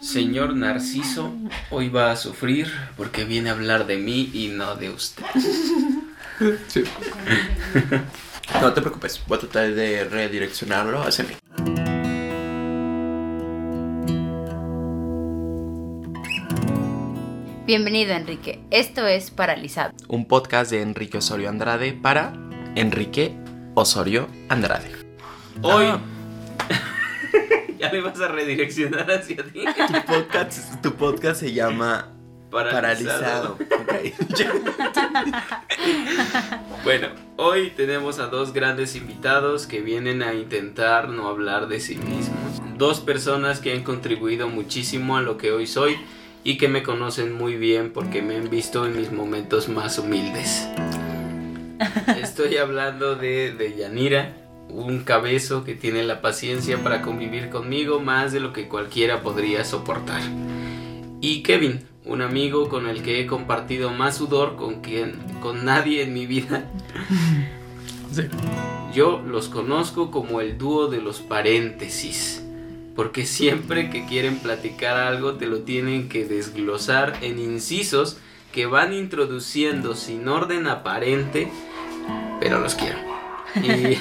Señor Narciso, hoy va a sufrir porque viene a hablar de mí y no de usted. Sí. No te preocupes, voy a tratar de redireccionarlo hacia mí. Bienvenido Enrique, esto es Paralizado. Un podcast de Enrique Osorio Andrade para Enrique Osorio Andrade. Hoy Ah, ya me vas a redireccionar hacia ti. tu, podcast, tu podcast se llama Paralizado. Ok. Bueno, hoy tenemos a dos grandes invitados que vienen a intentar no hablar de sí mismos. Dos personas que han contribuido muchísimo a lo que hoy soy y que me conocen muy bien porque me han visto en mis momentos más humildes. Estoy hablando de, de Yanira, un cabezo que tiene la paciencia para convivir conmigo más de lo que cualquiera podría soportar. Y Kevin, un amigo con el que he compartido más sudor con quien con nadie en mi vida. Sí. Yo los conozco como el dúo de los paréntesis, porque siempre que quieren platicar algo te lo tienen que desglosar en incisos que van introduciendo sin orden aparente, pero los quiero. Y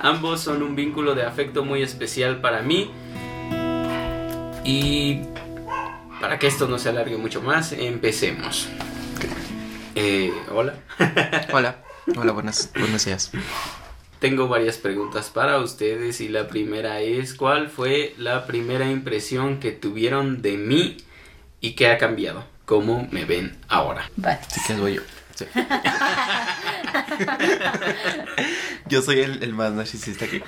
ambos son un vínculo de afecto muy especial para mí. Y para que esto no se alargue mucho más, empecemos. Eh, hola. Hola, hola, buenas, buenos días. Tengo varias preguntas para ustedes y la primera es ¿cuál fue la primera impresión que tuvieron de mí y qué ha cambiado? ¿Cómo me ven ahora? Vale. Así que voy yo. Sí. yo soy el, el más narcisista aquí.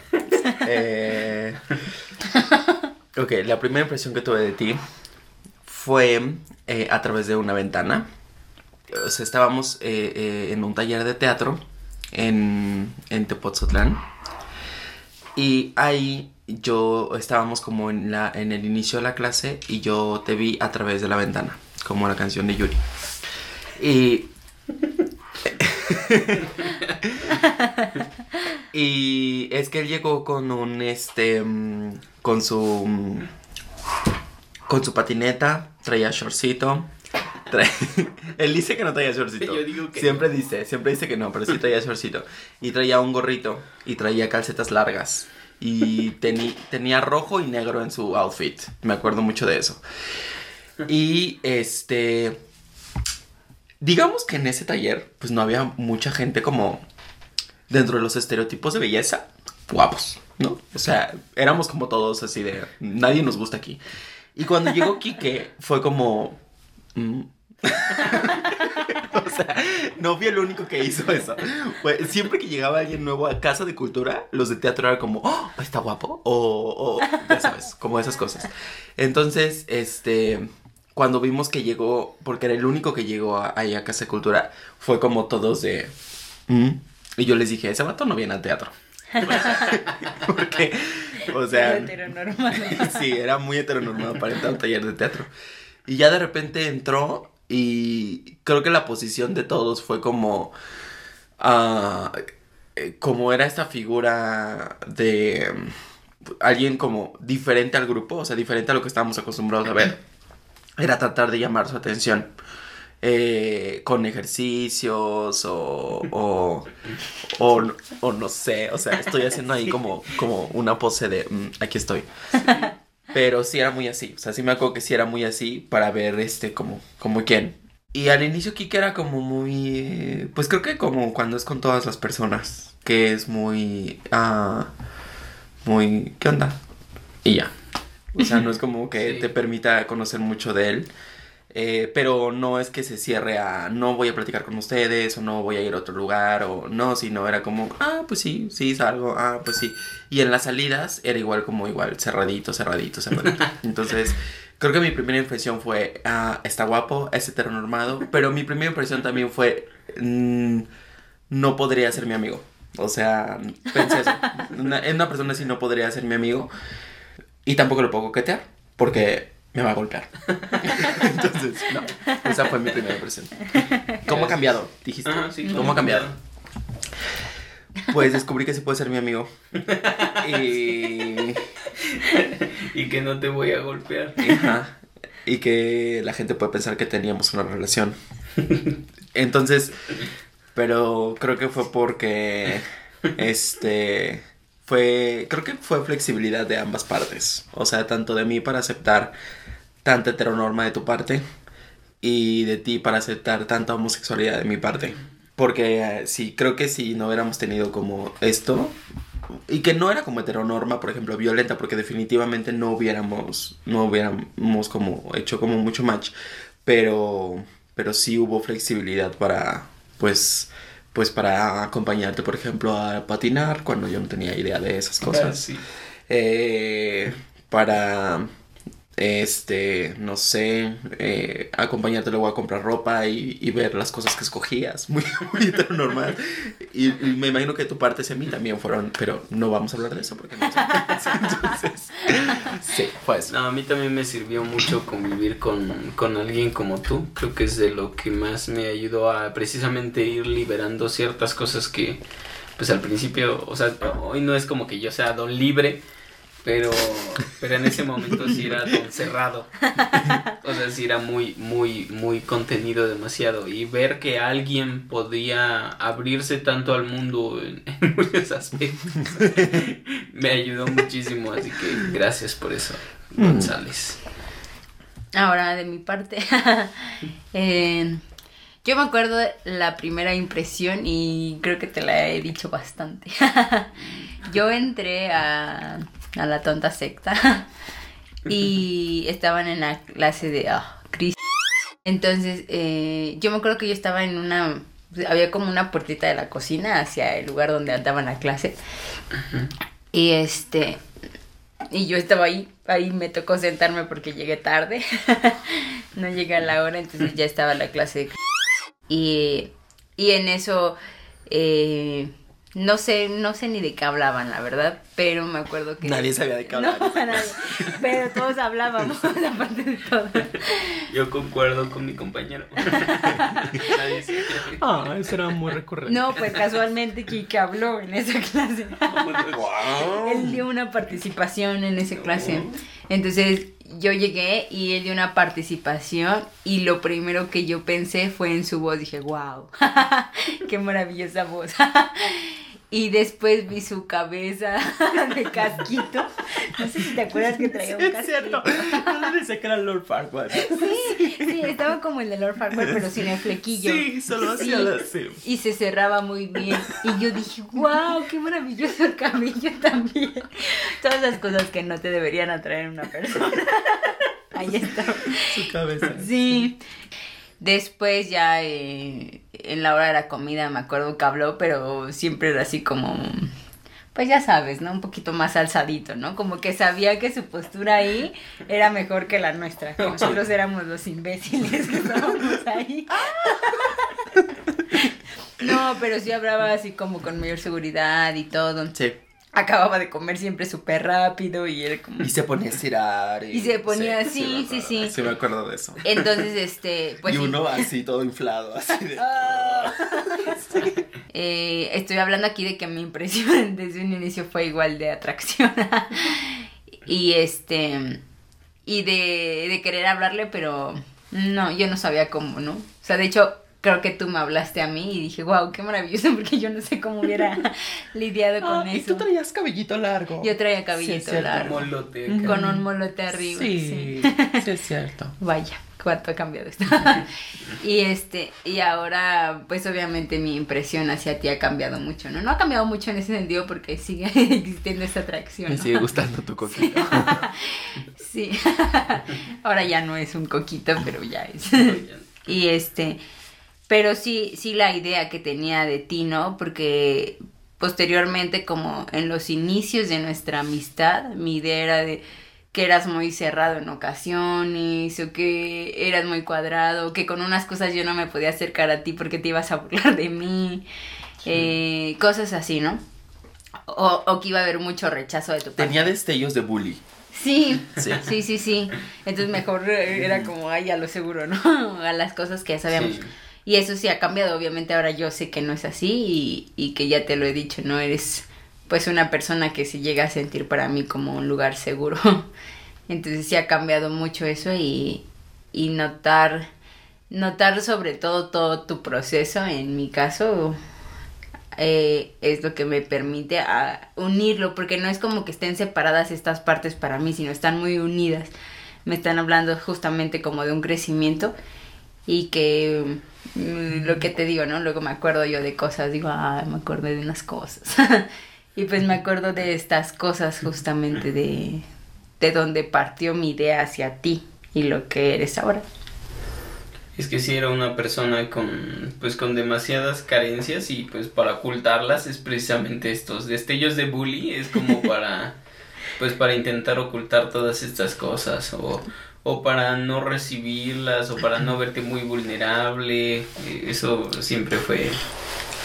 Eh, ok, la primera impresión que tuve de ti fue eh, a través de una ventana. O sea, estábamos eh, eh, en un taller de teatro en, en Tepoztlán. Y ahí yo estábamos como en, la, en el inicio de la clase y yo te vi a través de la ventana, como la canción de Yuri. Y. y es que él llegó con un este. mm, con su. mm, con su patineta, traía shortcito. trae- él dice que no traía shortcito. Yo digo que siempre dice, siempre dice que no, pero sí traía shortcito. Y traía un gorrito y traía calcetas largas. Y tenía rojo y negro en su outfit. Me acuerdo mucho de eso. Y este. Digamos que en ese taller, pues no había mucha gente como dentro de los estereotipos de belleza, guapos, ¿no? O sea, éramos como todos así de. Nadie nos gusta aquí. Y cuando llegó Quique, fue como. mm. o sea, no fui el único que hizo eso. Fue- siempre que llegaba alguien nuevo a casa de cultura, los de teatro eran como, oh, está guapo. O, o, ya sabes, como esas cosas. Entonces, este. Cuando vimos que llegó, porque era el único que llegó a- ahí a Casa de Cultura, fue como todos de. "Mm". Y yo les dije, ese vato no viene al teatro. porque, o sea. Heteronormado. sí, era muy heteronormado para entrar a un taller de teatro. Y ya de repente entró y creo que la posición de todos fue como... eh, como era esta figura de mm, alguien como diferente al grupo, o sea, diferente a lo que estábamos acostumbrados a ver. Era tratar de llamar su atención. eh, con ejercicios o, o, o, o no sé, o sea, estoy haciendo ahí como, como una pose de "Mm, aquí estoy. Pero sí era muy así, o sea, sí me acuerdo que sí era muy así para ver este como, como quién. Y al inicio Kike era como muy, pues creo que como cuando es con todas las personas, que es muy, ah, muy, ¿qué onda? Y ya. O sea, no es como que Sí. te permita conocer mucho de él. eh, pero no es que se cierre a no voy a platicar con ustedes o no voy a ir a otro lugar o no, sino era como, ah, pues sí, sí, salgo, ah, pues sí. Y en las salidas era igual como igual, cerradito, cerradito, cerradito. Entonces, creo que mi primera impresión fue, ah, está guapo, es heteronormado, pero mi primera impresión también fue, mm, no podría ser mi amigo. O sea, pensé eso. Una, una persona así no podría ser mi amigo. Y tampoco lo puedo coquetear, porque me va a golpear. Entonces, no. Esa fue mi primera impresión. ¿Cómo ha cambiado? Dijiste. Ajá, sí, ¿Cómo ha cambiado? Pues descubrí que sí puede ser mi amigo. Y y que no te voy a golpear. Ajá. Y que la gente puede pensar que teníamos una relación. Entonces, pero creo que fue porque, este, fue, creo que fue flexibilidad de ambas partes. O sea, tanto de mí para aceptar tanta heteronorma de tu parte y de ti para aceptar tanta homosexualidad de mi parte. Porque eh, sí, creo que si no hubiéramos tenido como esto, y que no era como heteronorma, por ejemplo, violenta, porque definitivamente no hubiéramos, no hubiéramos como hecho como mucho match, pero, pero sí hubo flexibilidad para, pues, pues para acompañarte, por ejemplo, a patinar cuando yo no tenía idea de esas cosas. Sí. Eh, para este, no sé, eh, acompañarte luego a comprar ropa y, y ver las cosas que escogías, muy, muy normal. Y, me imagino que tu parte hacia mí también fueron, pero no vamos a hablar de eso porque no. Entonces, sí, fue. No, a mí también me sirvió mucho convivir con, con alguien como tú. Creo que es de lo que más me ayudó a precisamente ir liberando ciertas cosas que, pues al principio, o sea, hoy no es como que yo sea don libre, pero, pero en ese momento sí era don cerrado. O sea, sí era muy, muy, muy contenido demasiado. Y ver que alguien podía abrirse tanto al mundo en, en muchos aspectos me ayudó muchísimo. Así que gracias por eso, González. Ahora, de mi parte, eh, yo me acuerdo de la primera impresión y creo que te la he dicho bastante. yo entré a, a la tonta secta y estaban en la clase de ah, Cristo. Entonces, eh, yo me acuerdo que yo estaba en una. Había como una puertita de la cocina hacia el lugar donde daban la clase. Y este. Y yo estaba ahí, ahí me tocó sentarme porque llegué tarde. no llegué a la hora, entonces ya estaba la clase. Y, y en eso, eh, no sé, no sé ni de qué hablaban, la verdad, pero me acuerdo que... Nadie sabía de qué No, hablar. nadie, pero todos hablábamos, aparte de todo. Yo concuerdo con mi compañero. Nadie se- Ah, eso era muy recurrente. No, pues casualmente Kike habló en esa clase. Wow. Él dio una participación en esa clase. Entonces yo llegué y él dio una participación y lo primero que yo pensé fue en su voz. Dije, wow, qué maravillosa voz. Y después vi su cabeza de casquito. No sé si te acuerdas que traía un es casquito. cierto. No le decía que era Lord Farquaad. Sí, sí, estaba como el de Lord Farquaad, pero sin el flequillo. Sí, solo hacía sí. Y se cerraba muy bien. Y yo dije, wow, qué maravilloso el cabello también. Todas las cosas que no te deberían atraer una persona. Ahí está. Su cabeza. Sí. Después ya eh, en la hora de la comida me acuerdo que habló, pero siempre era así como, pues ya sabes, ¿no? Un poquito más alzadito, ¿no? Como que sabía que su postura ahí era mejor que la nuestra. que Nosotros éramos los imbéciles que estábamos ahí. No, pero sí hablaba así como con mayor seguridad y todo. Sí. Acababa de comer siempre súper rápido y era como... Y se ponía a estirar. Y se ponía- sí, me sí, acuerdo. sí. Sí, me acuerdo de eso. Entonces, este, pues y sí. uno así todo inflado, así de. Ah. Eh, estoy hablando aquí de que mi impresión desde un inicio fue igual de atracción. y este. Y de, de querer hablarle, pero no, yo no sabía cómo, ¿no? O sea, de hecho, creo que tú me hablaste a mí y dije, wow, qué maravilloso, porque yo no sé cómo hubiera lidiado con Ah, y eso. tú traías cabellito largo. Yo traía Sí, cabellito es cierto. largo. Molote Con un molote arriba. Sí, sí, es cierto. Vaya, cuánto ha cambiado esto. y este, y ahora, pues obviamente mi impresión hacia ti ha cambiado mucho, ¿no? No ha cambiado mucho en ese sentido porque sigue existiendo esta atracción. Me sigue gustando tu coquito. Sí. ahora ya no es un coquito, pero ya es. y este, pero sí, sí la idea que tenía de ti, ¿no? Porque posteriormente, como en los inicios de nuestra amistad, mi idea era de que eras muy cerrado en ocasiones, o que eras muy cuadrado, que con unas cosas yo no me podía acercar a ti porque te ibas a burlar de mí, eh, cosas así, ¿no? O, o que iba a haber mucho rechazo de tu parte. Tenía destellos de bully. Sí, Sí. sí, sí, sí. Entonces mejor eh, era como, ay, a lo seguro, ¿no? A las cosas que ya sabíamos. Sí. Y eso sí ha cambiado, obviamente ahora yo sé que no es así y, y que ya te lo he dicho, no eres pues una persona que se llega a sentir para mí como un lugar seguro. Entonces sí ha cambiado mucho eso y, y notar, notar sobre todo todo tu proceso, en mi caso, eh, es lo que me permite a unirlo, porque no es como que estén separadas estas partes para mí, sino están muy unidas. Me están hablando justamente como de un crecimiento y que lo que te digo, ¿no? Luego me acuerdo yo de cosas, digo, ah, me acuerdo de unas cosas. y pues me acuerdo de estas cosas justamente de, de donde partió mi idea hacia ti y lo que eres ahora. Es que si era una persona con pues con demasiadas carencias y pues para ocultarlas es precisamente estos destellos de bully es como para pues para intentar ocultar todas estas cosas o, o para no recibirlas o para no verte muy vulnerable, eh, eso siempre fue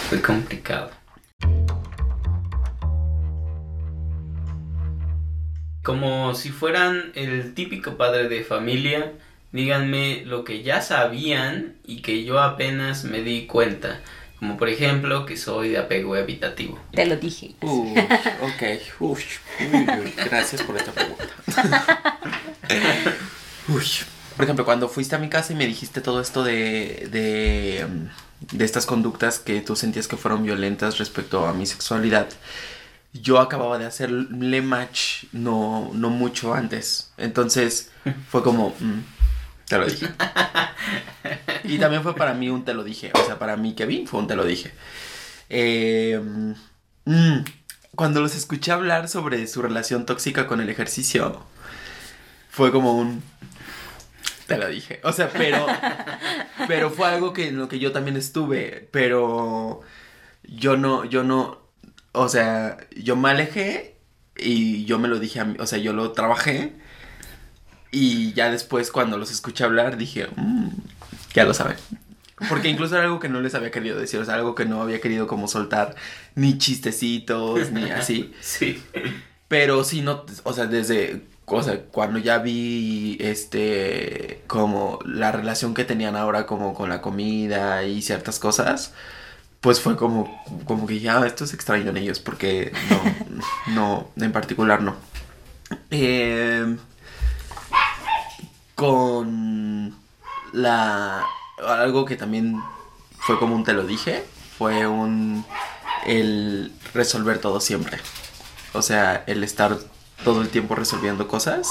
fue complicado. Como si fueran el típico padre de familia, díganme lo que ya sabían y que yo apenas me di cuenta. Como por ejemplo que soy de apego evitativo. Te lo dije. Uy, ok. Uy, uy, gracias por esta pregunta. Uy, por ejemplo, cuando fuiste a mi casa y me dijiste todo esto de, de, mm, de estas conductas que tú sentías que fueron violentas respecto a mi sexualidad, yo acababa de hacerle match no, no mucho antes. Entonces fue como, mm, te lo dije. Y también fue para mí un te lo dije. O sea, para mí, Kevin, fue un te lo dije. Eh, mm, cuando los escuché hablar sobre su relación tóxica con el ejercicio, fue como un te lo dije. O sea, pero pero fue algo que en lo que yo también estuve, pero yo no yo no o sea, yo me alejé y yo me lo dije a mí, o sea, yo lo trabajé y ya después cuando los escuché hablar dije, "Mm, ya lo saben. Porque incluso era algo que no les había querido decir, o sea, algo que no había querido como soltar ni chistecitos, ni así. Sí. Pero sí, no, o sea, desde, o sea, cuando ya vi, este, como la relación que tenían ahora como con la comida y ciertas cosas, pues fue como, como que ya, esto es extraño en ellos, porque no, no, en particular no. Eh, con la, algo que también fue como un te lo dije, fue un, el resolver todo siempre. O sea, el estar todo el tiempo resolviendo cosas.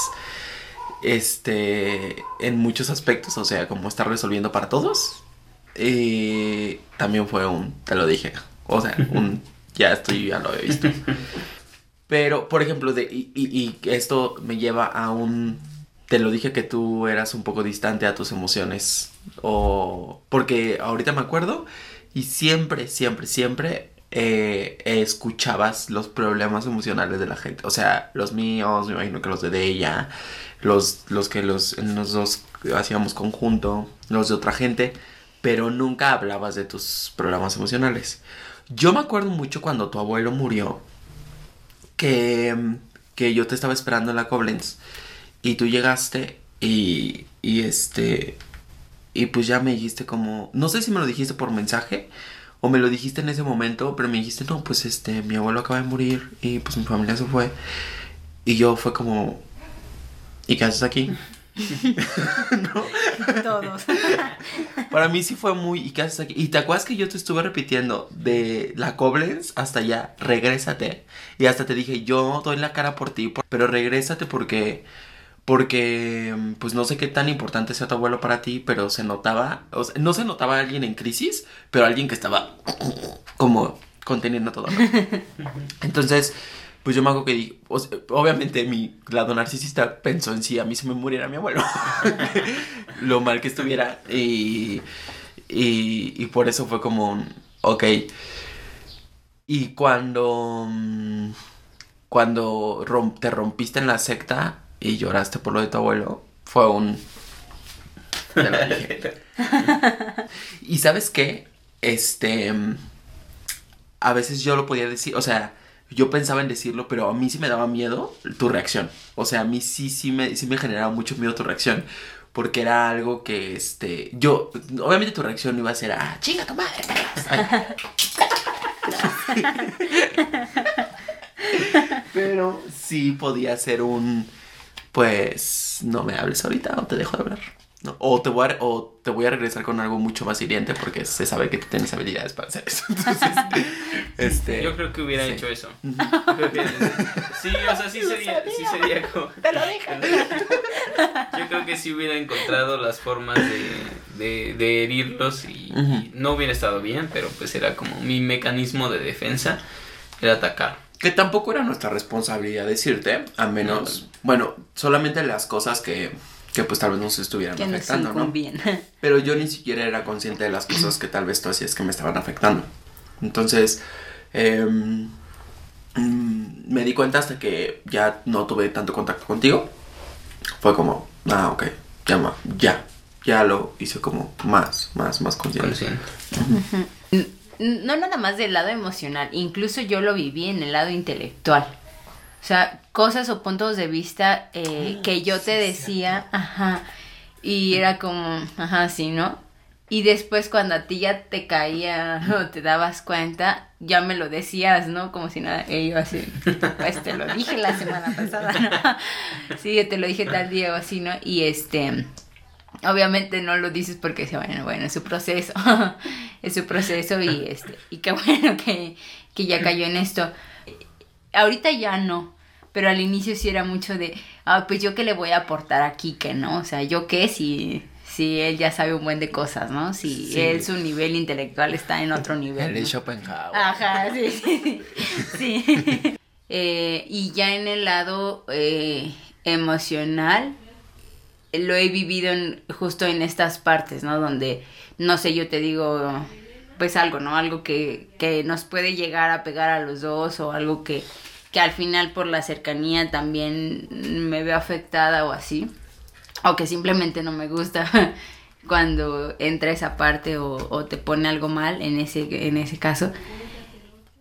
Este, en muchos aspectos, o sea, como estar resolviendo para todos. Y también fue un, te lo dije. O sea, un, ya estoy, ya lo había visto. Pero, por ejemplo, de, y, y, y esto me lleva a un, te lo dije que tú eras un poco distante a tus emociones. O, porque ahorita me acuerdo y siempre, siempre, siempre eh, escuchabas los problemas emocionales de la gente. O sea, los míos, me imagino que los de ella, los, los que los, los dos hacíamos conjunto, los de otra gente, pero nunca hablabas de tus problemas emocionales. Yo me acuerdo mucho cuando tu abuelo murió, que, que yo te estaba esperando en la Koblenz y tú llegaste y, y este, y pues ya me dijiste como, no sé si me lo dijiste por mensaje o me lo dijiste en ese momento, pero me dijiste, no, pues este, mi abuelo acaba de morir y pues mi familia se fue. Y yo fue como, ¿y qué haces aquí? ¿No? Todos. Para mí sí fue muy, ¿y qué haces aquí? Y te acuerdas que yo te estuve repitiendo de la Koblenz hasta allá, regrésate. Y hasta te dije, yo doy la cara por ti, pero regrésate porque porque pues no sé qué tan importante sea tu abuelo para ti, pero se notaba, o sea, no se notaba alguien en crisis, pero alguien que estaba como conteniendo todo. ¿no? Entonces, pues yo me hago que di- o sea, obviamente mi lado narcisista pensó en si a mí se me muriera mi abuelo, lo mal que estuviera y, y, y por eso fue como, un, ok. Y cuando, mm, cuando te rompiste en la secta y lloraste por lo de tu abuelo, fue un... te lo dije. y sabes qué, este, a veces yo lo podía decir, o sea, yo pensaba en decirlo, pero a mí sí me daba miedo tu reacción. O sea, a mí sí, sí me, sí me generaba mucho miedo tu reacción. Porque era algo que, este, yo, obviamente tu reacción iba a ser, ah, chinga tu madre. perras". Ay. Pero sí podía ser un, pues, no me hables ahorita o te dejo de hablar. ¿no? O, te voy a, o te voy a regresar con algo mucho más hiriente porque se sabe que tú tienes habilidades para hacer eso. Entonces, este... Yo creo que hubiera sí. hecho eso. Que- sí, o sea, sí sería, sí sería como... Te lo dije. Yo creo que sí hubiera encontrado las formas de, de, de herirlos y, y no hubiera estado bien, pero pues era como mi mecanismo de defensa, era atacar. Que tampoco era nuestra responsabilidad decirte, a menos, bueno, solamente las cosas que, que pues tal vez nos estuvieran Que nos afectando, ¿no? Pero yo ni siquiera era consciente de las cosas que tal vez tú hacías que me estaban afectando. Entonces, em, me di cuenta hasta que ya no tuve tanto contacto contigo. Fue como, ah, ok, ya, ma- ya, ya lo hice como más, más, más consciente. Consciente. No nada más del lado emocional, incluso yo lo viví en el lado intelectual. O sea, cosas o puntos de vista eh, Ah, que yo te decía, ajá, y era como, ajá, sí, ¿no? Y después cuando a ti ya te caía o te dabas cuenta, ya me lo decías, ¿no? Como si nada, y yo así, pues te lo dije la semana pasada, ¿no? Sí, te lo dije tal día o así, ¿no? Y este, obviamente no lo dices porque bueno, bueno, es su proceso, es su proceso y este, y qué bueno que, que ya cayó en esto. Ahorita ya no, pero al inicio sí era mucho de, ah, pues yo qué le voy a aportar aquí, que no, o sea, yo qué si, si él ya sabe un buen de cosas, ¿no? Si Sí. él su nivel intelectual está en otro nivel. El ¿no? Schopenhauer. Ajá, sí, sí, sí. sí. Eh, y ya en el lado eh, emocional, lo he vivido en- justo en estas partes, ¿no? Donde, no sé, yo te digo, pues algo, ¿no? Algo que, que nos puede llegar a pegar a los dos o algo que, que al final por la cercanía también me veo afectada o así. O que simplemente no me gusta cuando entra esa parte o, o te pone algo mal en ese, en ese caso.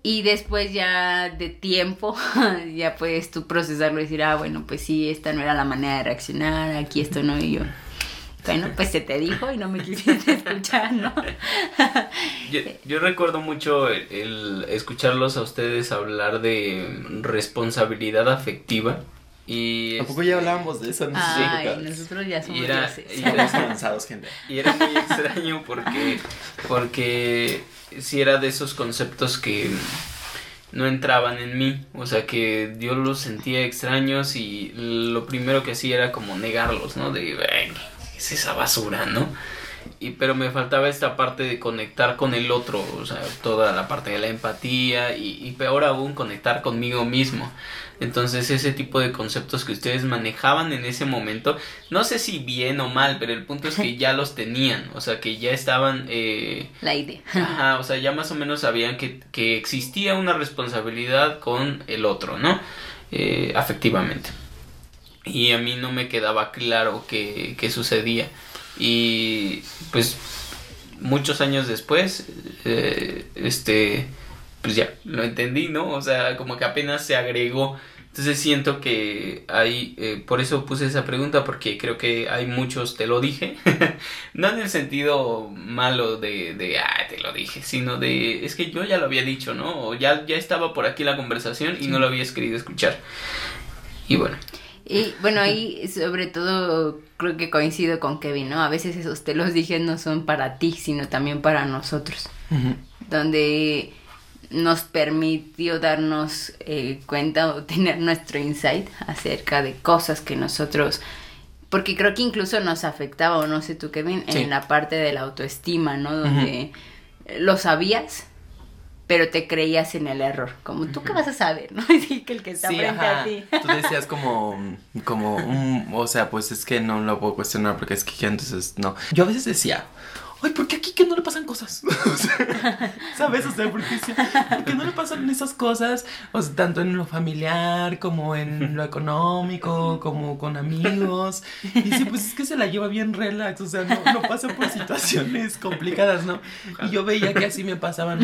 Y después ya de tiempo, ya puedes tú procesarlo y decir, ah, bueno, pues sí, esta no era la manera de reaccionar, aquí esto no, y yo. Bueno, pues se te dijo y no me quisiste escuchar, ¿no? Yo, yo recuerdo mucho el, el escucharlos a ustedes hablar de responsabilidad afectiva y, ¿A poco ya hablábamos de eso? en Ay, épocas? nosotros ya somos Y era- y gente. y era muy extraño porque porque si era de esos conceptos que no entraban en mí, o sea que yo los sentía extraños y lo primero que hacía era como negarlos, ¿no? De, "Ay, ¿qué es esa basura, ¿no? Y, pero me faltaba esta parte de conectar con el otro, o sea, toda la parte de la empatía y, y peor aún conectar conmigo mismo. Entonces ese tipo de conceptos que ustedes manejaban en ese momento, no sé si bien o mal, pero el punto es que ya los tenían, o sea, que ya estaban... Eh, La idea. Ajá, o sea, ya más o menos sabían que, que existía una responsabilidad con el otro, ¿no? Eh, afectivamente. Y a mí no me quedaba claro qué, qué sucedía. Y pues muchos años después, eh, este, pues ya lo entendí, ¿no? O sea, como que apenas se agregó. Entonces siento que hay, eh, por eso puse esa pregunta, porque creo que hay muchos, te lo dije, no en el sentido malo de, de, ah, te lo dije, sino de, es que yo ya lo había dicho, ¿no? O ya, ya estaba por aquí la conversación y no lo habías querido escuchar. Y bueno, Y bueno, ahí sobre todo creo que coincido con Kevin, ¿no? A veces esos te los dije no son para ti, sino también para nosotros. Donde nos permitió darnos eh, cuenta o tener nuestro insight acerca de cosas que nosotros... Porque creo que incluso nos afectaba, o no sé tú, Kevin, Sí. en la parte de la autoestima, ¿no? Donde lo sabías, pero te creías en el error. Como, ¿tú qué vas a saber, no? Así que el que está Sí, frente ajá. a ti. Tú decías como, como, un- o sea, pues es que no lo puedo cuestionar porque es que entonces no. Yo a veces decía, ay, ¿por qué aquí que no le pasan cosas? O sea, ¿Sabes? O sea, ¿por qué, sí- por qué no le pasan esas cosas? O sea, tanto en lo familiar como en lo económico, como con amigos. Y dice, pues es que se la lleva bien relax, o sea, no, no pasa por situaciones complicadas, ¿no? Y yo veía que así me pasaban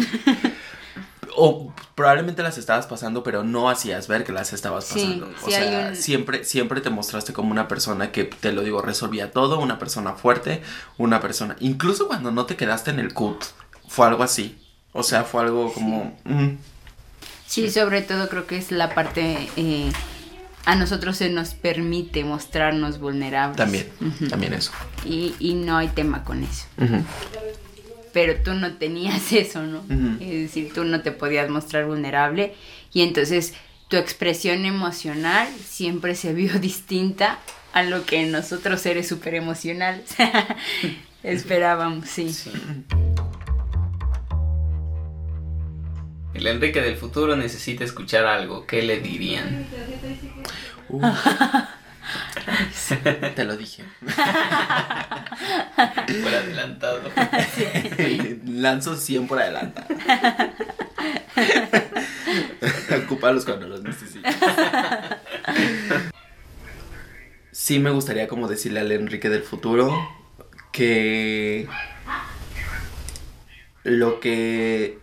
o probablemente las estabas pasando, pero no hacías ver que las estabas Sí, pasando. o sí sea, un- siempre, siempre te mostraste como una persona que, te lo digo, resolvía todo, una persona fuerte, una persona. Incluso cuando no te quedaste en el CUT, fue algo así. O sea, fue algo como. mm, Sí, sobre todo creo que es la parte... Eh, a nosotros se nos permite mostrarnos vulnerables. También, también eso. Y, y, no hay tema con eso. Pero tú no tenías eso, ¿no? Es decir, tú no te podías mostrar vulnerable y entonces tu expresión emocional siempre se vio distinta a lo que nosotros seres súper emocionales esperábamos, sí. El Enrique del futuro necesita escuchar algo. ¿Qué le dirían? Te lo dije. por adelantado. Lanzo 100 por adelantado. Ocuparlos cuando los necesites. Sí me gustaría como decirle al Enrique del futuro que lo que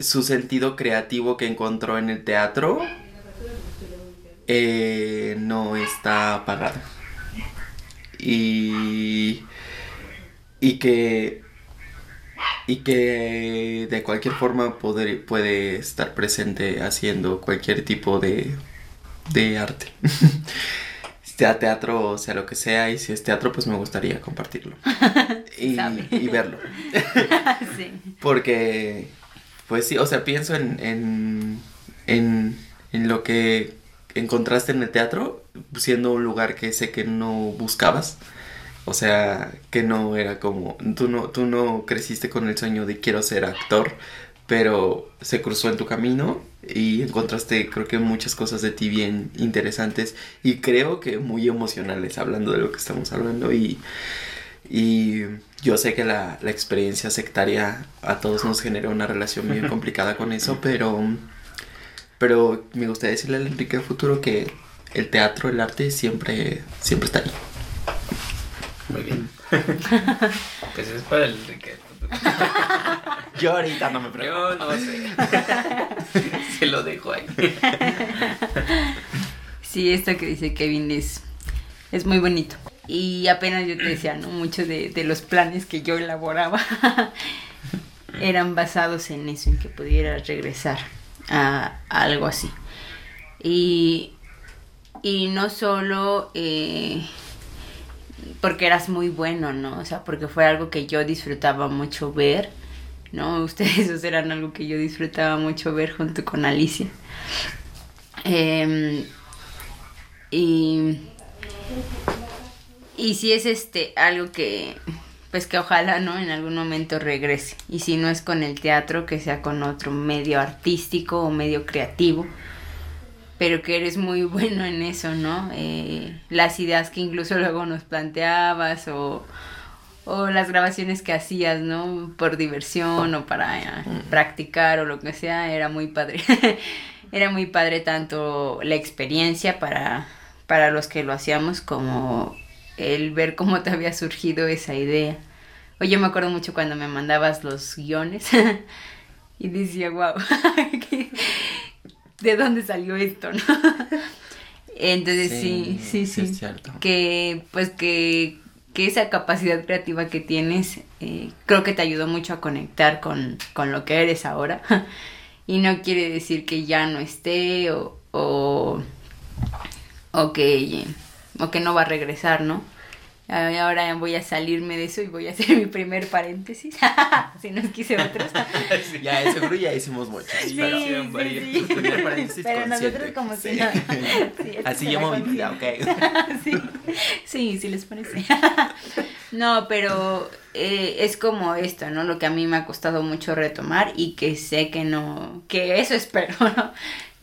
su sentido creativo que encontró en el teatro eh, no está apagado. Y, y que y que de cualquier forma poder, puede estar presente haciendo cualquier tipo de, de arte. sea teatro o sea lo que sea, y si es teatro, pues me gustaría compartirlo y, y verlo. sí. Porque pues sí, o sea, pienso en, en, en, en lo que encontraste en el teatro, siendo un lugar que sé que no buscabas. O sea, que no era como, tú no, tú no creciste con el sueño de quiero ser actor, pero se cruzó en tu camino y encontraste creo que muchas cosas de ti bien interesantes y creo que muy emocionales hablando de lo que estamos hablando y, y yo sé que la, la, experiencia sectaria a todos nos genera una relación bien complicada con eso, pero, pero me gustaría decirle al Enrique del futuro que el teatro, el arte siempre, siempre está ahí. Muy bien. pues es para el Enrique Yo ahorita no me pregunto. Yo no sé. Se lo dejo ahí. Sí, esto que dice Kevin es, es muy bonito. Y apenas yo te decía, ¿no? Muchos de, los planes que yo elaboraba eran basados en eso, en que pudieras regresar a, algo así. Y, y no solo eh, porque eras muy bueno, ¿no? O sea, porque fue algo que yo disfrutaba mucho ver, ¿no? Ustedes eran algo que yo disfrutaba mucho ver junto con Alicia. Em, y y si es este algo que pues que ojalá no en algún momento regrese y si no es con el teatro que sea con otro medio artístico o medio creativo pero que eres muy bueno en eso no eh, las ideas que incluso luego nos planteabas o o las grabaciones que hacías, ¿no? Por diversión o para eh, practicar o lo que sea, era muy padre. era muy padre tanto la experiencia para, para los que lo hacíamos como el ver cómo te había surgido esa idea. Oye, yo me acuerdo mucho cuando me mandabas los guiones y decía, wow, ¿de dónde salió esto? ¿no? Entonces sí, sí, sí. es cierto. Que pues que, que, esa capacidad creativa que tienes eh, creo que te ayudó mucho a conectar con, con lo que eres ahora. y no quiere decir que ya no esté o, o, o que o que no va a regresar, ¿no? Ahora voy a salirme de eso y voy a hacer mi primer paréntesis. si no quise otros. ya, seguro ya hicimos muchos. Sí, pero, sí, sí, paréntesis pero nosotros como si no. Así yo mi vida, ok. sí, sí, sí les parece. no, pero eh, es como esto, ¿no? Lo que a mí me ha costado mucho retomar y que sé que no, que eso espero, ¿no?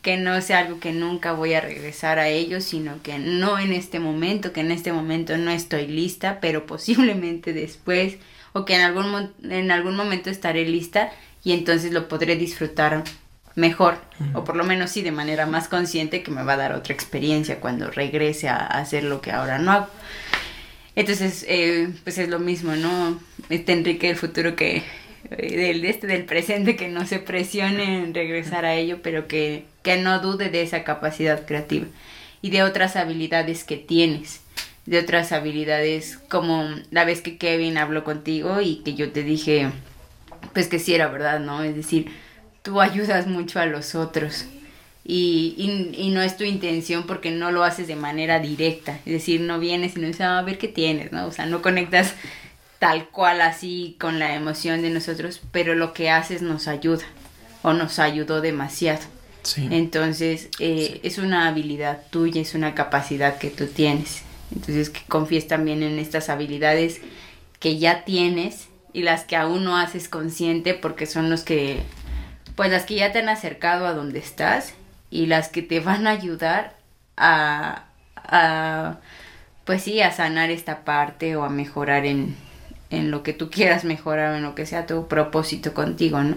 Que no sea algo que nunca voy a regresar a ello, sino que no en este momento, que en este momento no estoy lista, pero posiblemente después o que en algún, en algún momento estaré lista y entonces lo podré disfrutar mejor o por lo menos sí de manera más consciente que me va a dar otra experiencia cuando regrese a, hacer lo que ahora no hago. Entonces, eh, pues es lo mismo, ¿no? Este Enrique del futuro que del este del presente que no se presione en regresar a ello, pero que, que no dude de esa capacidad creativa y de otras habilidades que tienes, de otras habilidades como la vez que Kevin habló contigo y que yo te dije, pues que sí era verdad, ¿no? Es decir, tú ayudas mucho a los otros. Y, y, y, no es tu intención porque no lo haces de manera directa. Es decir, no vienes y no dices, ah, a ver qué tienes, ¿no? O sea, no conectas tal cual así con la emoción de nosotros, pero lo que haces nos ayuda o nos ayudó demasiado. Sí. Entonces, eh, sí. es una habilidad tuya, es una capacidad que tú tienes. Entonces, que confíes también en estas habilidades que ya tienes y las que aún no haces consciente porque son los que, pues las que ya te han acercado a donde estás y las que te van a ayudar a, a pues sí, a sanar esta parte o a mejorar en, en lo que tú quieras mejorar, en lo que sea tu propósito contigo, ¿no?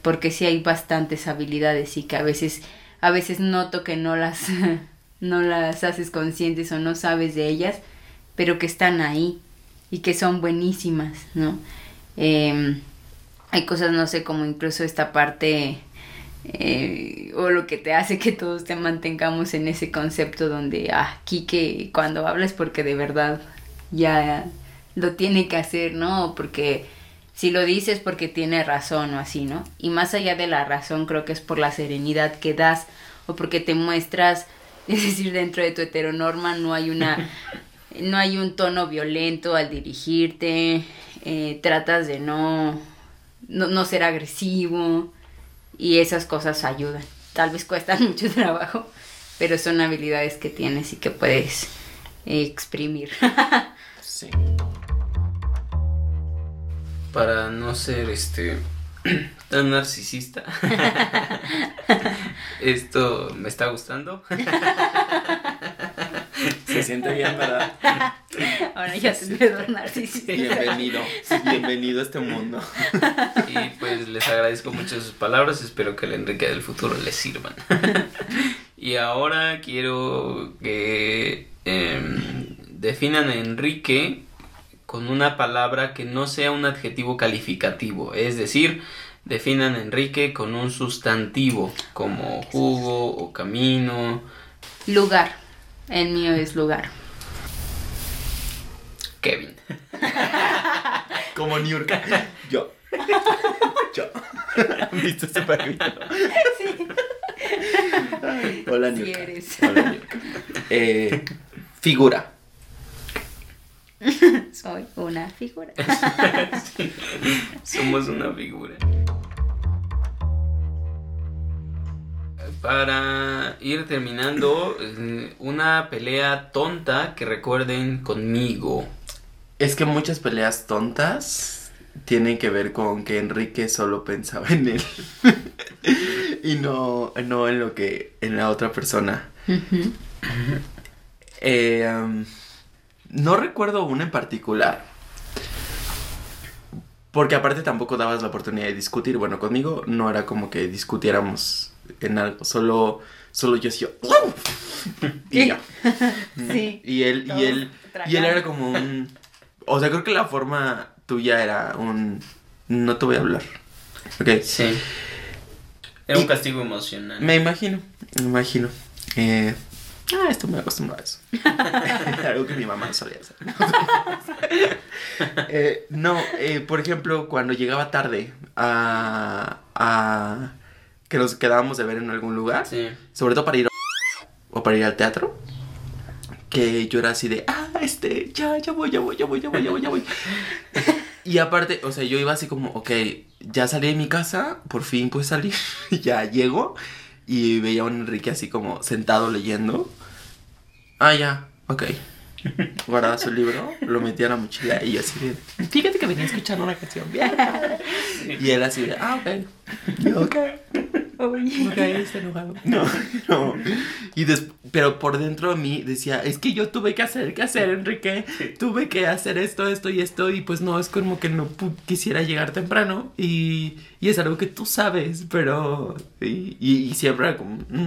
Porque sí hay bastantes habilidades y que a veces, a veces noto que no las, no las haces conscientes o no sabes de ellas, pero que están ahí y que son buenísimas, ¿no? Eh, hay cosas, no sé, como incluso esta parte eh, o lo que te hace que todos te mantengamos en ese concepto donde ah, aquí que cuando hablas porque de verdad ya lo tiene que hacer, ¿no? Porque si lo dices porque tiene razón o así, ¿no? Y más allá de la razón creo que es por la serenidad que das o porque te muestras, es decir, dentro de tu heteronorma no hay una no hay un tono violento al dirigirte, eh, tratas de no, no, no ser agresivo, y esas cosas ayudan. Tal vez cuestan mucho trabajo, pero son habilidades que tienes y que puedes exprimir. sí. Para no ser este tan narcisista. Esto me está gustando. Se siente bien, ¿verdad? Ahora ya se me narcisista. Bienvenido, bienvenido a este mundo. Y pues les agradezco mucho sus palabras, espero que el Enrique del futuro les sirvan. Y ahora quiero que eh, definan a Enrique con una palabra que no sea un adjetivo calificativo, es decir, definan a Enrique con un sustantivo como jugo o camino. Lugar. El mío es lugar. Kevin. Como New Yo. Yo. ¿Viste ese perrito? Sí. Hola, New Sí eres. Hola, New eh, Figura. Soy una figura. Sí, somos una figura. Para ir terminando, eh, una pelea tonta que recuerden conmigo. Es que muchas peleas tontas tienen que ver con que Enrique solo pensaba en él y no, no en lo que en la otra persona. Eh, um, no recuerdo una en particular. Porque aparte tampoco dabas la oportunidad de discutir. Bueno, conmigo no era como que discutiéramos en algo. Solo, solo yo decía. y ya. Sí. Y él, y él, y él era como un. O sea, creo que la forma tuya era un. No te voy a hablar. Ok. Sí. Era un castigo emocional. Me imagino, me imagino. Eh, ah, esto me acostumbro a eso. Algo que mi mamá solía hacer. Eh, no, eh, por ejemplo, cuando llegaba tarde a, a que nos quedábamos de ver en algún lugar, Sí. sobre todo para ir a- o para ir al teatro, que yo era así de, ah, este, ya, ya voy, ya voy, ya voy, ya voy, ya voy, ya voy. Y aparte, o sea, yo iba así como, ok, ya salí de mi casa, por fin pude salir, ya llego y veía a un Enrique así como sentado leyendo. Ah, ya, ok. Guardaba su libro, lo metía en la mochila y yo así de, fíjate que venía escuchando una canción. bien". Y él así de, ah, ok. Yo, ok. Ok, está enojado. No, no. Y des- pero por dentro de mí decía, es que yo tuve que hacer, que hacer, Enrique. Tuve que hacer esto, esto y esto. Y pues no, es como que no quisiera llegar temprano. Y, y es algo que tú sabes, pero... Y, y- y siempre era como... "Mm".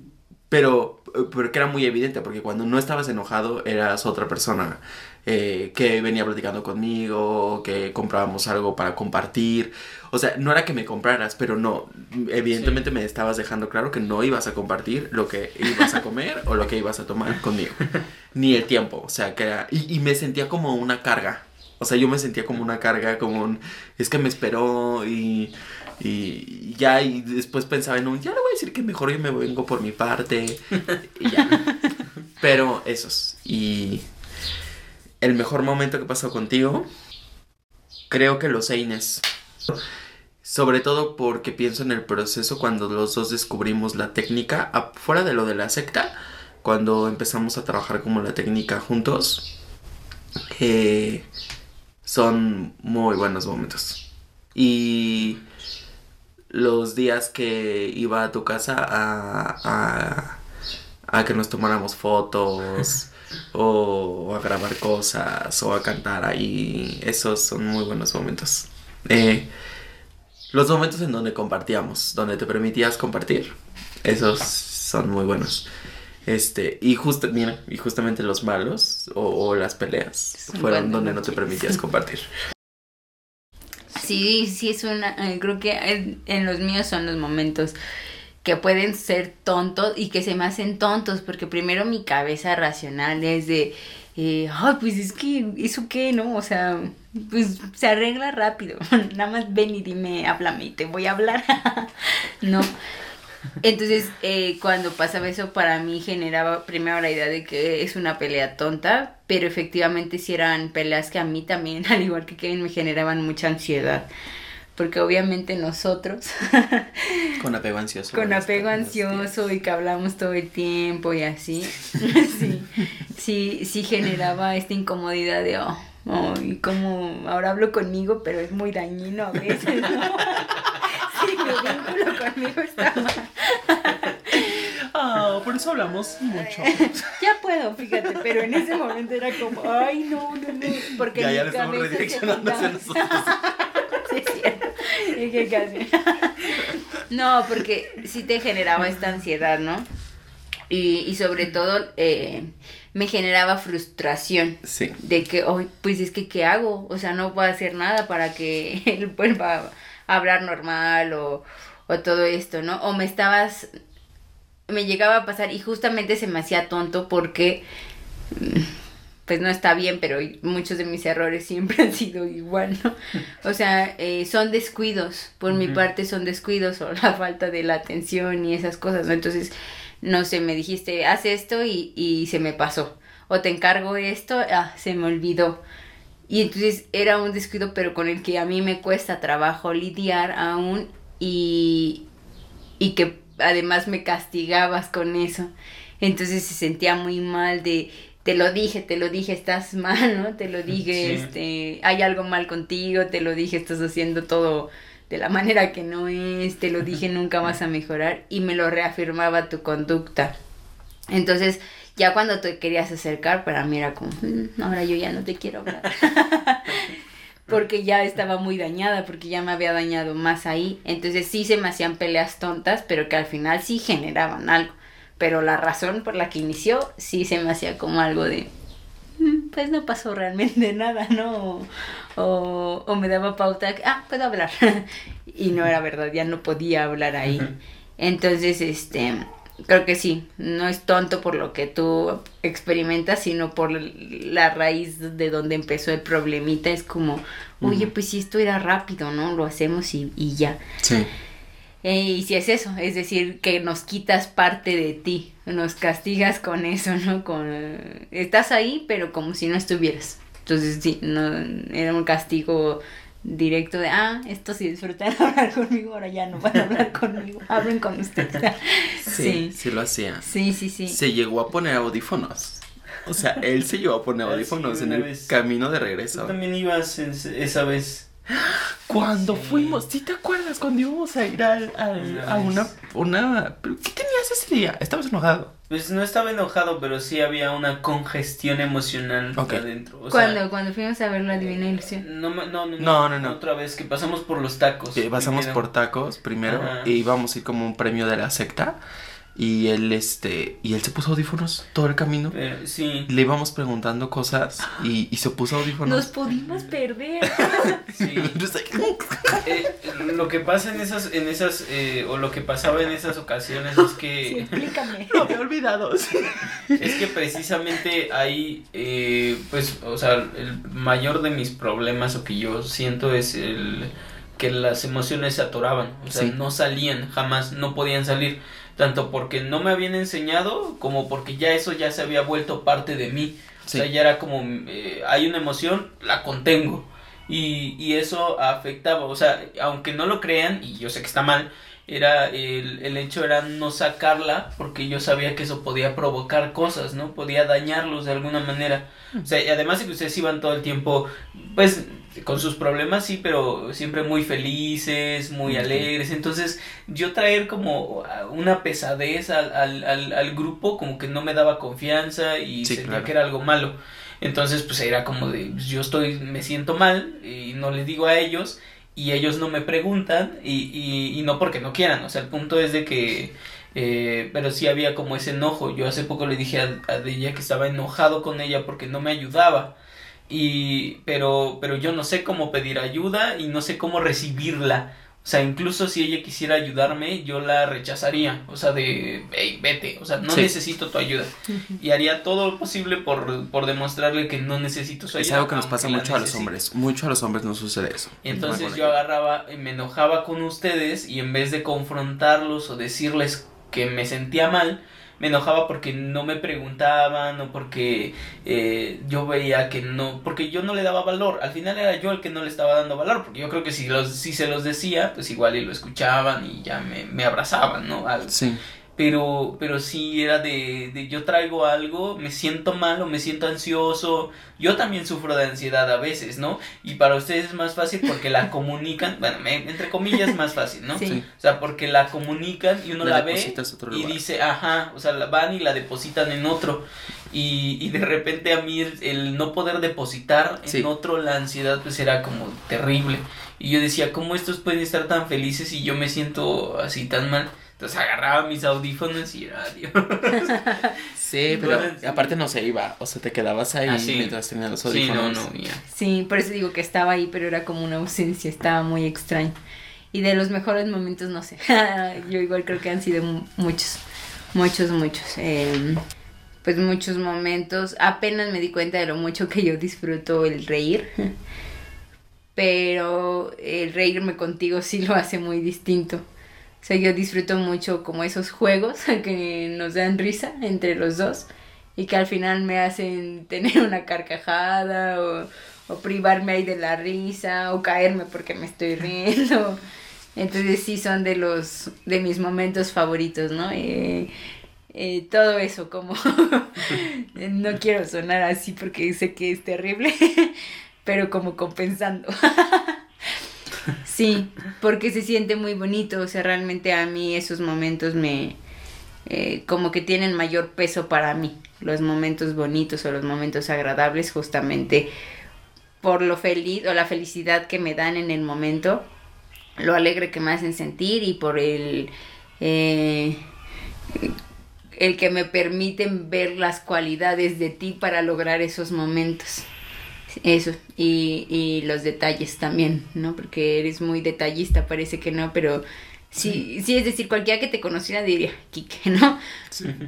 Pero, pero que era muy evidente, porque cuando no estabas enojado eras otra persona eh, que venía platicando conmigo, que comprábamos algo para compartir. O sea, no era que me compraras, pero no, evidentemente me estabas dejando claro que no ibas a compartir lo que ibas a comer o lo que ibas a tomar conmigo. Ni el tiempo, o sea, que era... Y, y me sentía como una carga O sea, yo me sentía como una carga, como un, es que me esperó y, y ya, y después pensaba en un, ya le voy a decir que mejor yo me vengo por mi parte y ya. Pero esos. Y el mejor momento que pasó contigo, creo que los Eines. Sobre todo porque pienso en el proceso cuando los dos descubrimos la técnica, fuera de lo de la secta, cuando empezamos a trabajar como la técnica juntos, eh, son muy buenos momentos. Y los días que iba a tu casa a, a, a que nos tomáramos fotos o a grabar cosas o a cantar ahí, esos son muy buenos momentos. Eh, los momentos en donde compartíamos, donde te permitías compartir, esos son muy buenos. Este, y justo, mira, y justamente los malos o, las peleas fueron donde no te permitías compartir. Sí, sí es una, eh, creo que en, los míos son los momentos que pueden ser tontos y que se me hacen tontos, porque primero mi cabeza racional es de, eh, ay, pues es que, ¿eso qué, no? O sea, pues se arregla rápido. Nada más ven y dime, háblame y te voy a hablar. no. Entonces, eh, cuando pasaba eso, para mí generaba primero la idea de que es una pelea tonta, pero efectivamente si eran peleas que a mí también, al igual que Kevin, me generaban mucha ansiedad porque obviamente nosotros con apego ansioso con apego ansioso y que hablamos todo el tiempo y así. Sí. Sí sí generaba esta incomodidad de oh, oh, y como ahora hablo conmigo pero es muy dañino a veces ¿no? sí mi vínculo conmigo está mal eso hablamos mucho. ya puedo, fíjate, pero en ese momento era como, ay, no, no, no, porque ya, ya le estamos redireccionando hacia nosotros. sí, es cierto. Dije casi. no, porque sí te generaba esta ansiedad, ¿no? Y, y sobre todo eh, me generaba frustración. Sí. De que, oh, pues es que, ¿qué hago? O sea, no puedo hacer nada para que él vuelva a hablar normal o, o todo esto, ¿no? O me estabas, me llegaba a pasar y justamente se me hacía tonto porque pues no está bien, pero muchos de mis errores siempre han sido igual, ¿no? O sea, eh, son descuidos, por mi parte son descuidos o la falta de la atención y esas cosas, ¿no? Entonces, no sé, me dijiste, haz esto y, y se me pasó, o te encargo esto, ah, se me olvidó. Y entonces era un descuido, pero con el que a mí me cuesta trabajo lidiar aún y, y que además me castigabas con eso. Entonces se sentía muy mal de te lo dije, te lo dije, estás mal, ¿no? Te lo dije, este, hay algo mal contigo, te lo dije, estás haciendo todo de la manera que no es, te lo dije, nunca vas a mejorar y me lo reafirmaba tu conducta. Entonces, ya cuando te querías acercar, para mí era como, mm, ahora yo ya no te quiero hablar. porque ya estaba muy dañada, porque ya me había dañado más ahí. Entonces sí se me hacían peleas tontas, pero que al final sí generaban algo pero la razón por la que inició sí se me hacía como algo de mm, pues no pasó realmente nada, ¿no? O, o me daba pauta, ah, puedo hablar. y no era verdad, ya no podía hablar ahí. Entonces, este, creo que sí, no es tonto por lo que tú experimentas, sino por la raíz de donde empezó el problemita. Es como, oye, pues si esto era rápido, ¿no? Lo hacemos y, y ya. Sí. Eh, y si es eso, es decir, que nos quitas parte de ti, nos castigas con eso, ¿no? Con estás ahí, pero como si no estuvieras. Entonces, sí, no era un castigo directo de, ah, esto sí disfrutan hablar conmigo, ahora ya no van a hablar conmigo, hablen con ustedes. sí, sí, lo hacía. Sí, sí, sí. Se llegó a poner audífonos. O sea, él se llevó a poner audífonos en el camino de regreso. Tú también ibas esa vez. Cuando fuimos, ¿sí te acuerdas? Cuando íbamos a ir al, a una, una... ¿Qué tenías ese día? ¿Estabas enojado? Pues no estaba enojado, pero sí había una congestión emocional adentro. ¿Cuándo? Cuando fuimos a ver la Divina Ilusión. No, no, no, no, Otra vez, que pasamos por los tacos. pasamos por tacos primero y íbamos a ir como un premio de la secta. Y él, este, y él se puso audífonos todo el camino. Eh, sí. Le íbamos preguntando cosas y, y se puso audífonos. Nos pudimos perder. sí. Eh, lo que pasa en esas, en esas, eh, o lo que pasaba en esas ocasiones es Sí, que, explícame. Lo había olvidado. sí. es que precisamente hay, eh, pues, o sea, el mayor de mis problemas o que yo siento es el que las emociones se atoraban, o sea, Sí. no salían, jamás, no podían salir, tanto porque no me habían enseñado como porque ya eso ya se había vuelto parte de mí, Sí. o sea, ya era como, eh, hay una emoción, la contengo. Y, y eso afectaba, o sea, aunque no lo crean, y yo sé que está mal, era el, el hecho era no sacarla porque yo sabía que eso podía provocar cosas, ¿no? Podía dañarlos de alguna manera. O sea, y además de que ustedes iban todo el tiempo, pues, con sus problemas, sí, pero siempre muy felices, muy alegres. Entonces, yo traer como una pesadez al, al, al, al grupo, como que no me daba confianza y Sí, sentía claro. que era algo malo. Entonces, pues era como de, pues, yo estoy, me siento mal y no les digo a ellos y ellos no me preguntan y, y, y no porque no quieran, o sea, el punto es de que, eh, pero sí había como ese enojo. Yo hace poco le dije a, a ella que estaba enojado con ella porque no me ayudaba y, pero, pero yo no sé cómo pedir ayuda y no sé cómo recibirla. O sea, incluso si ella quisiera ayudarme, yo la rechazaría. O sea, de, hey, vete. O sea, no Sí. necesito tu ayuda. Y haría todo lo posible por, por demostrarle que no necesito su ayuda. Es algo que nos pasa mucho a los hombres. Mucho a los hombres nos sucede eso. Y entonces yo agarraba, y me enojaba con ustedes y en vez de confrontarlos o decirles que me sentía mal, me enojaba porque no me preguntaban o porque eh, yo veía que no, porque yo no le daba valor. Al final era yo el que no le estaba dando valor, porque yo creo que si, los, si se los decía, pues igual y lo escuchaban y ya me, me abrazaban, ¿no? Al- Sí. Pero pero sí era de, de yo traigo algo, me siento mal o me siento ansioso. Yo también sufro de ansiedad a veces, ¿no? Y para ustedes es más fácil porque la comunican, bueno, me- entre comillas es más fácil, ¿no? Sí. O sea, porque la comunican y uno La la, ve otro y dice, ajá, o sea, la van y la depositan en otro. Y, y de repente a mí el, el no poder depositar Sí. en otro la ansiedad pues era como terrible. Y yo decía, ¿cómo estos pueden estar tan felices y yo me siento así tan mal? Entonces agarraba mis audífonos y era adiós. Sí, pero Entonces- aparte no se iba. O sea, te quedabas ahí Ah, sí. mientras tenías los Sí, no, audífonos. no, ya. Sí, por eso digo que estaba ahí, pero era como una ausencia, estaba muy extraño. Y de los mejores momentos, no sé. Yo igual creo que han sido mu- muchos, muchos, muchos. eh, pues muchos momentos. Apenas me di cuenta de lo mucho que yo disfruto el reír. Pero el reírme contigo sí lo hace muy distinto. O sea, yo disfruto mucho como esos juegos que nos dan risa entre los dos y que al final me hacen tener una carcajada o, o privarme ahí de la risa o caerme porque me estoy riendo. Entonces sí son de los de mis momentos favoritos, ¿no? Eh, eh, todo eso como no quiero sonar así porque sé que es terrible, pero como compensando. Sí, porque se siente muy bonito, o sea, realmente a mí esos momentos me, eh, como que tienen mayor peso para mí, los momentos bonitos o los momentos agradables, justamente por lo feliz o la felicidad que me dan en el momento, lo alegre que me hacen sentir y por el, eh, el que me permiten ver las cualidades de ti para lograr esos momentos. Eso, y, y los detalles también, ¿no? Porque eres muy detallista, parece que no, pero sí, sí, es decir, cualquiera que te conociera diría, Kike, ¿no?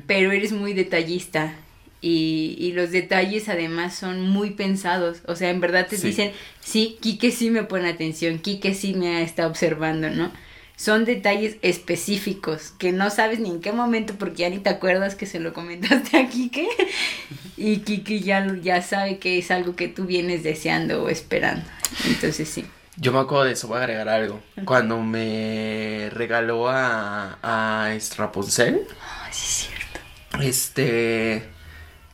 Pero eres muy detallista. Y, y los detalles además son muy pensados. O sea, en verdad te Sí. dicen, sí, Kike sí me pone atención, Kike sí me está observando, ¿no? Son detalles específicos que no sabes ni en qué momento porque ya ni te acuerdas que se lo comentaste a Kike y Kike ya, ya sabe que es algo que tú vienes deseando o esperando. Entonces sí. Yo me acuerdo de eso, voy a agregar algo. Cuando me regaló a, a Rapunzel, Ay, sí es cierto. este,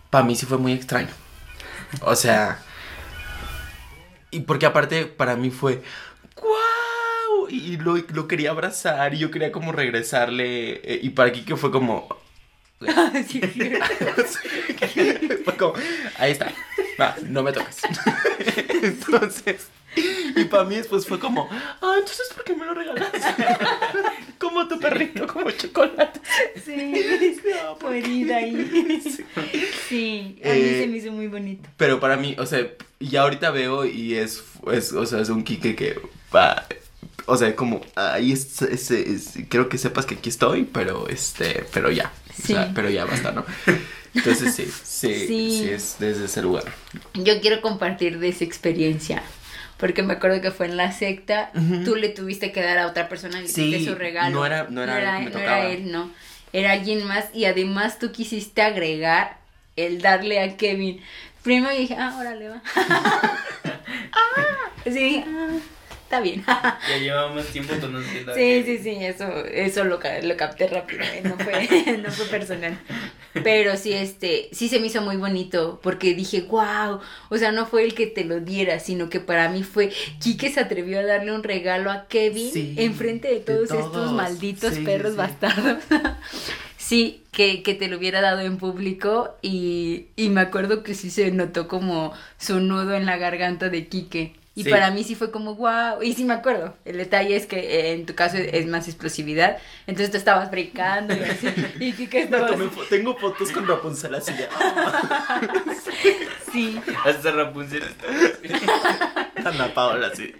para mí sí fue muy extraño. O sea, y porque aparte para mí fue. Y lo, lo quería abrazar y yo quería como regresarle. eh, y para aquí que fue como, Sí. Fue como, ahí está, va, no me toques. Entonces, y para mí después fue como, ah, entonces ¿por qué me lo regalaste? como tu perrito, como chocolate. Sí, herida ahí. Sí, a mí Eh, se me hizo muy bonito. Pero para mí, o sea, ya ahorita veo y es, es o sea, es un Quique que va, o sea, como, ahí es, es- es- quiero que sepas que aquí estoy, pero este, pero ya, o sea, Sí. pero ya basta, ¿no? Entonces sí, sí, sí, Sí. es desde ese lugar. Yo quiero compartir de esa experiencia. Porque me acuerdo que fue en la secta, tú le tuviste que dar a otra persona le Sí, su regalo. no era- no era él que me no era él, no. Era alguien más. Y además tú quisiste agregar el darle a Kevin. Primero dije, ah, órale, va. ah, sí, dije, ah, está bien. Ya llevamos tiempo conociendo. a Sí, Kevin. sí, sí, eso, eso lo, lo capté rápido, ¿eh? no fue, no fue personal. Pero sí, este, sí se me hizo muy bonito, porque dije, wow, o sea, no fue el que te lo diera, sino que para mí fue, Quique se atrevió a darle un regalo a Kevin Sí, enfrente de de todos, estos malditos Sí, perros sí. bastardos. Sí, que, que te lo hubiera dado en público y, y me acuerdo que sí se notó como su nudo en la garganta de Quique. Y Sí. para mí sí fue como wow. Y sí me acuerdo. El detalle es que eh, en tu caso es, es más explosividad. Entonces tú estabas brincando y así. Y estaba así. fo- tengo fotos con Rapunzel así de, Sí. Hasta Rapunzel estaba Ana Paola así.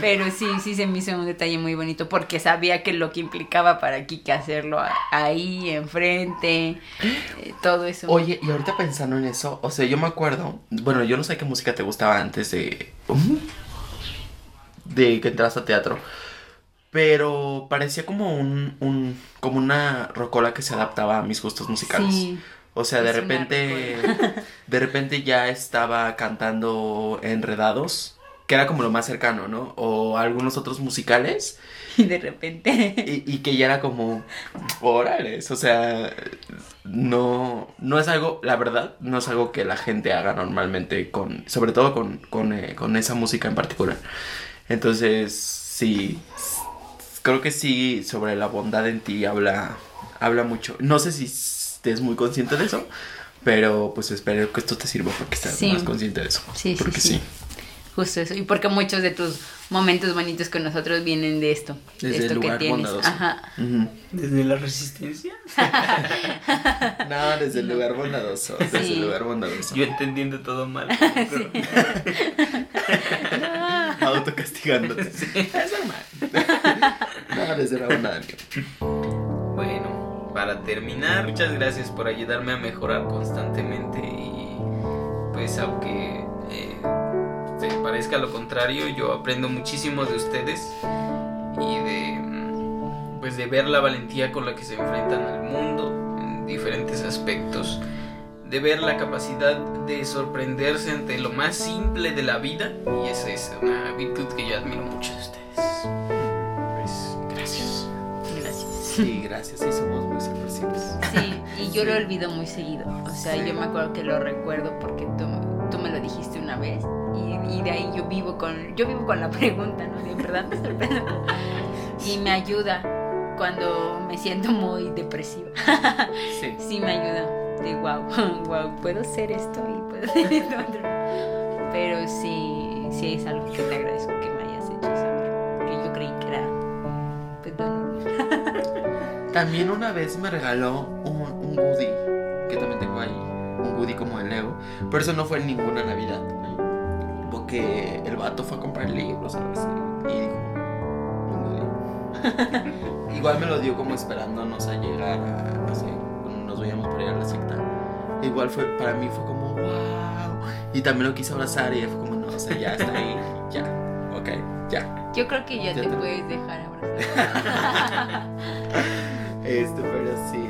Pero sí, sí se me hizo un detalle muy bonito porque sabía que lo que implicaba para Kike hacerlo ahí, enfrente, eh, todo eso. Oye, y ahorita pensando en eso, o sea, yo me acuerdo, bueno, yo no sé qué música te gustaba antes de de que entras a teatro, pero parecía como un, un como una rocola que se adaptaba a mis gustos musicales. Sí. O sea, de repente de repente ya estaba cantando Enredados, que era como lo más cercano, ¿no? O algunos otros musicales Y de repente. y, y que ya era como, órales, o sea, no, no es algo, la verdad, no es algo que la gente haga normalmente con, sobre todo con, con, eh, con esa música en particular. Entonces, sí, creo que sí, sobre la bondad en ti habla, habla mucho. No sé si estés muy consciente de eso, pero pues espero que esto te sirva porque estás Sí. más consciente de eso. Sí, sí, porque sí. Justo eso. Y porque muchos de tus momentos bonitos con nosotros vienen de esto. de Desde el lugar bondadoso. Ajá. Desde la resistencia. No, desde el lugar bondadoso, desde Sí. el lugar bondadoso. Yo entendiendo todo mal. pero- autocastigándote. Es normal. no, desde la bondad, amigo. Bueno, para terminar, muchas gracias por ayudarme a mejorar constantemente y pues aunque eh, te parezca lo contrario, yo aprendo muchísimo de ustedes y de mm, pues de ver la valentía con la que se enfrentan al mundo en diferentes aspectos, de ver la capacidad de sorprenderse ante lo más simple de la vida y esa es una virtud que yo admiro mucho de ustedes. Pues gracias. Gracias. Sí, gracias. Sí, somos muy sorpresivos. Sí, y yo lo olvido muy seguido. O sea, yo me acuerdo que lo recuerdo porque tú, tú me lo dijiste una vez y, y de ahí yo vivo con yo vivo con la pregunta, ¿no? De verdad me sorprendo. Y me ayuda cuando me siento muy depresiva. Sí. Sí me ayuda. De wow, wow, puedo ser esto y puedo ser esto otro. Pero sí, sí es algo que te agradezco que me hayas hecho saber. Porque yo creí que era pues. También una vez me regaló un, un Woody, que también tengo pero eso no fue en ninguna Navidad. Porque el vato fue a comprar libros algo así, y dijo. Igual me lo dio como esperándonos a llegar a, no sé, nos veíamos por ir a la secta. Igual fue, para mí fue como, wow. Y también lo quise abrazar y fue como, no, o sea, ya está ahí, ya, ok, ya. Yo creo que ya Ya te te- puedes dejar abrazar. Este, pero sí,